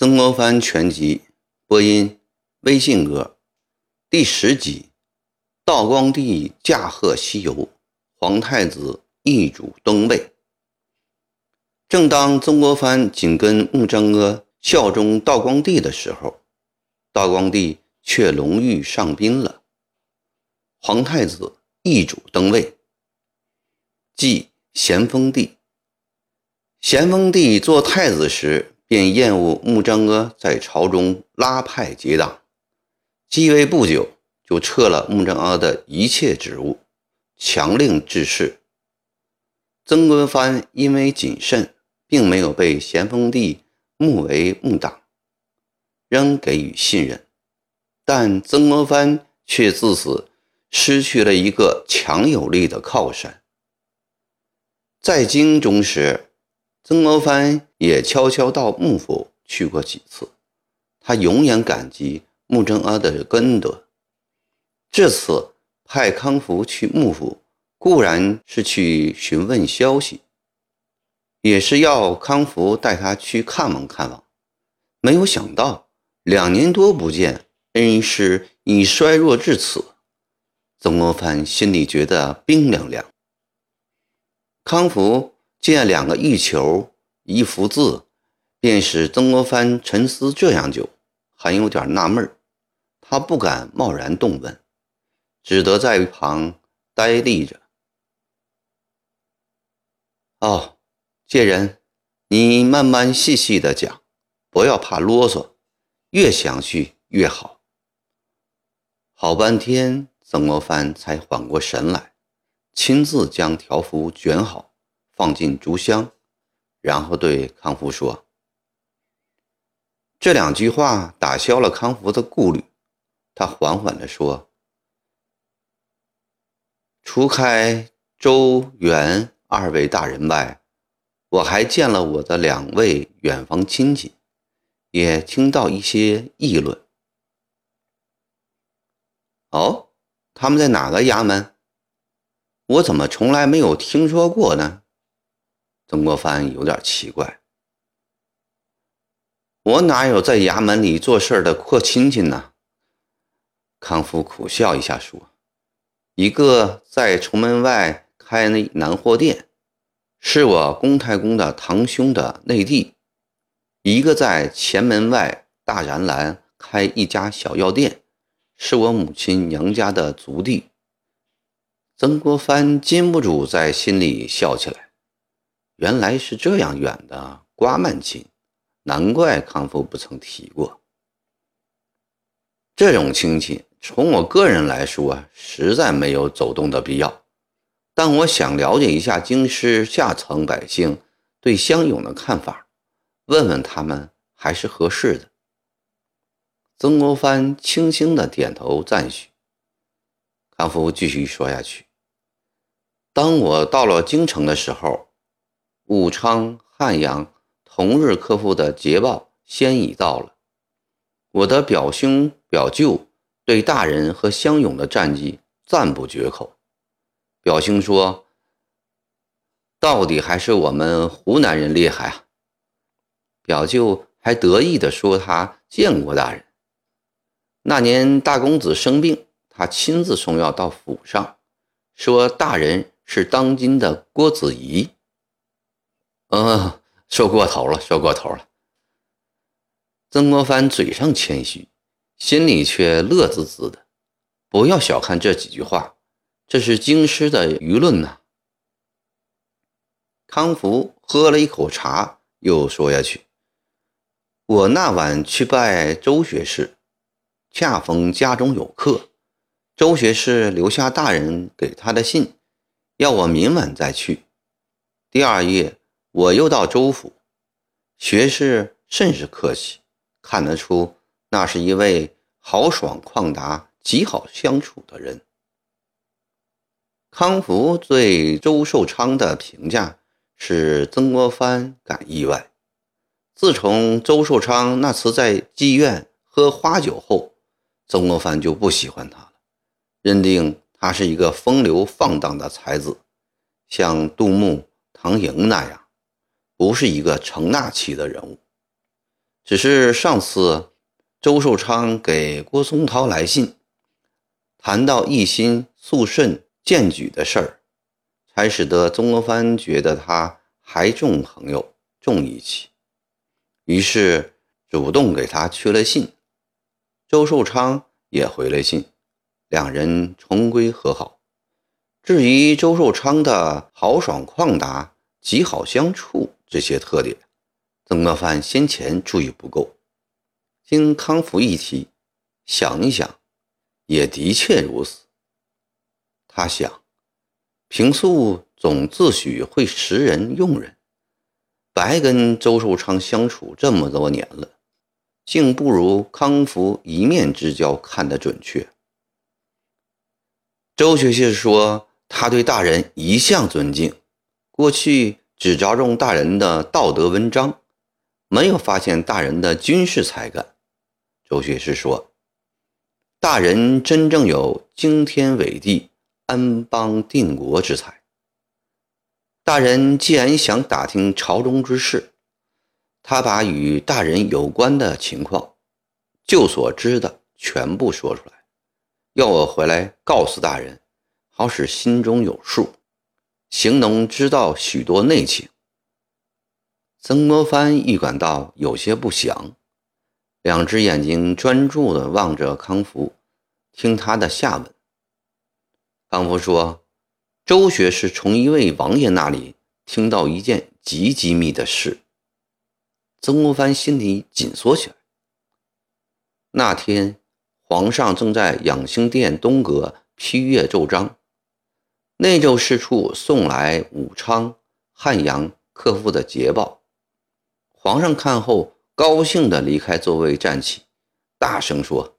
曾国藩全集播音，微信歌，第十集，道光帝驾鹤西游，皇太子易主登位。正当曾国藩紧跟穆彰阿效忠道光帝的时候，道光帝却龙驭上宾了，皇太子易主登位，即咸丰帝。咸丰帝做太子时。便厌恶穆彰阿在朝中拉派结党，继位不久就撤了穆彰阿的一切职务，强令致仕。曾国藩因为谨慎，并没有被咸丰帝目为穆党，仍给予信任，但曾国藩却自此失去了一个强有力的靠山。在京中时。曾国藩也悄悄到幕府去过几次，他永远感激穆彰阿的恩德。这次派康福去幕府，固然是去询问消息，也是要康福带他去看望看望。没有想到两年多不见，恩师已衰弱至此，曾国藩心里觉得冰凉凉。康福。见两个玉球一幅字，便使曾国藩沉思这样久，还有点纳闷他不敢贸然动问，只得在一旁呆立着。哦，介人，你慢慢细细的讲，不要怕啰嗦，越详细越好。好半天，曾国藩才缓过神来，亲自将条幅卷好。放进竹箱，然后对康福说：“这两句话打消了康福的顾虑。他缓缓地说：‘除开周元二位大人外，我还见了我的两位远房亲戚，也听到一些议论。哦，他们在哪个衙门？我怎么从来没有听说过呢？’”曾国藩有点奇怪，我哪有在衙门里做事的阔亲戚呢？康福苦笑一下说：“一个在崇门外开那南货店，是我公太公的堂兄的内弟；一个在前门外大栅栏开一家小药店，是我母亲娘家的族弟。”曾国藩禁不住在心里笑起来。原来是这样远的瓜曼亲，难怪康福不曾提过。这种亲戚，从我个人来说，实在没有走动的必要。但我想了解一下京师下层百姓对乡勇的看法，问问他们还是合适的。曾国藩轻轻的点头赞许。康福继续说下去：“当我到了京城的时候。”武昌、汉阳同日克复的捷报先已到了。我的表兄表舅对大人和湘勇的战绩赞不绝口。表兄说：“到底还是我们湖南人厉害啊！”表舅还得意地说：“他见过大人。那年大公子生病，他亲自送药到府上，说大人是当今的郭子仪。”嗯，说过头了，说过头了。曾国藩嘴上谦虚，心里却乐滋滋的。不要小看这几句话，这是京师的舆论呐。康福喝了一口茶，又说下去：“我那晚去拜周学士，恰逢家中有客，周学士留下大人给他的信，要我明晚再去。第二夜。”我又到州府，学士甚是客气，看得出那是一位豪爽旷达、极好相处的人。康福对周寿昌的评价是曾国藩感意外。自从周寿昌那次在妓院喝花酒后，曾国藩就不喜欢他了，认定他是一个风流放荡的才子，像杜牧、唐寅那样。不是一个成纳期的人物，只是上次周寿昌给郭松涛来信，谈到一心肃顺荐举的事儿，才使得曾国藩觉得他还重朋友、重义气，于是主动给他去了信。周寿昌也回了信，两人重归和好。至于周寿昌的豪爽旷达、极好相处这些特点，曾国藩先前注意不够，经康福一提，想一想，也的确如此。他想，平素总自诩会识人用人，白跟周寿昌相处这么多年了，竟不如康福一面之交看得准确。周学士说。他对大人一向尊敬，过去只着重大人的道德文章，没有发现大人的军事才干。周学士说：“大人真正有惊天伟地、安邦定国之才。大人既然想打听朝中之事，他把与大人有关的情况，就所知的全部说出来，要我回来告诉大人。”好使心中有数，形容知道许多内情。曾国藩预感到有些不祥，两只眼睛专注地望着康福，听他的下文。康福说：“周学士从一位王爷那里听到一件极机密的事。”曾国藩心里紧缩起来。那天，皇上正在养心殿东阁批阅奏章。内奏侍处送来武昌、汉阳客户的捷报，皇上看后高兴地离开座位站起，大声说：“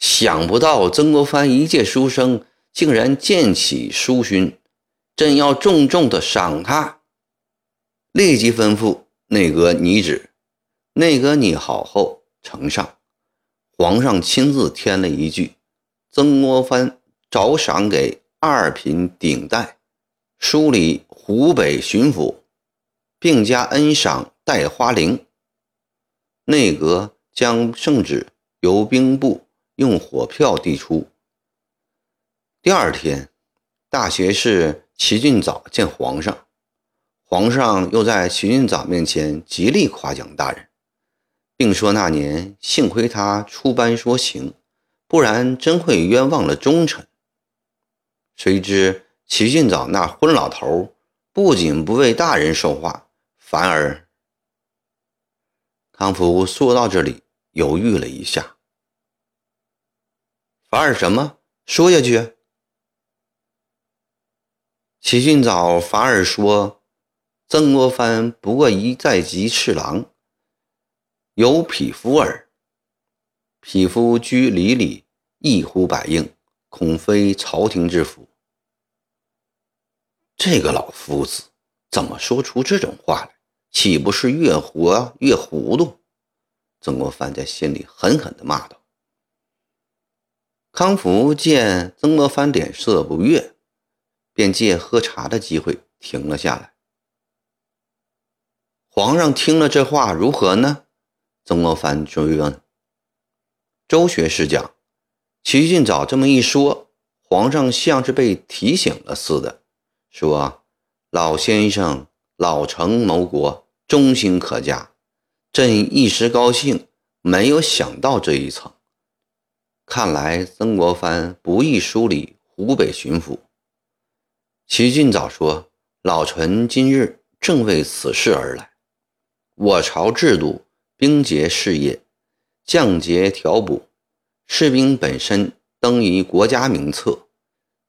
想不到曾国藩一介书生，竟然见起书勋，朕要重重地赏他。”立即吩咐内阁拟旨，内阁拟好后呈上，皇上亲自添了一句：“曾国藩着赏给。”二品顶戴，梳理湖北巡抚，并加恩赏戴花翎。内阁将圣旨由兵部用火票递出。第二天，大学士齐俊藻见皇上，皇上又在齐俊藻面前极力夸奖大人，并说那年幸亏他出班说情，不然真会冤枉了忠臣。谁知齐俊藻那昏老头不仅不为大人说话，反而……康福说到这里犹豫了一下，反而什么？说下去。齐俊藻反而说：“曾国藩不过一在籍侍郎，有匹夫耳。匹夫居里里，一呼百应，恐非朝廷之福。”这个老夫子怎么说出这种话来？岂不是越活越糊涂？曾国藩在心里狠狠地骂道。康福见曾国藩脸色不悦，便借喝茶的机会停了下来。皇上听了这话如何呢？曾国藩追问。周学士讲，齐俊藻这么一说，皇上像是被提醒了似的。说：“老先生老成谋国，忠心可嘉。朕一时高兴，没有想到这一层。看来曾国藩不易梳理湖北巡抚。”齐俊藻说：“老臣今日正为此事而来。我朝制度，兵节事业，降节调补，士兵本身登于国家名册，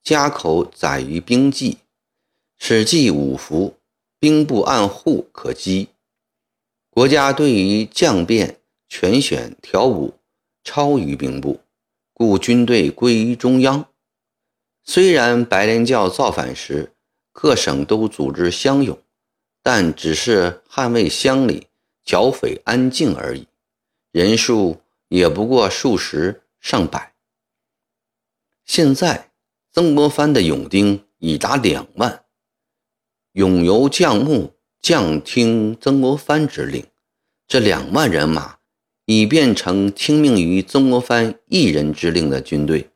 家口载于兵记。”史记五服，兵部按户可稽。国家对于将变全选调补，超于兵部，故军队归于中央。虽然白莲教造反时，各省都组织乡勇，但只是捍卫乡里，剿匪安静而已，人数也不过数十上百。现在曾国藩的勇丁已达两万。勇、游将木将听曾国藩之令，这两万人马已变成听命于曾国藩一人之令的军队。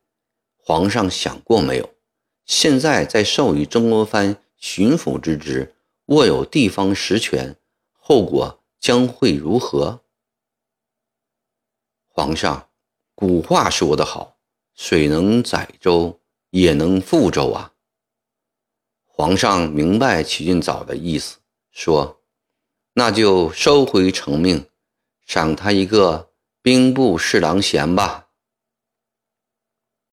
皇上想过没有？现在在授予曾国藩巡抚之职，握有地方实权，后果将会如何？皇上，古话说得好，“水能载舟，也能覆舟”啊。皇上明白齐俊早的意思，说：“那就收回成命，赏他一个兵部侍郎衔吧。”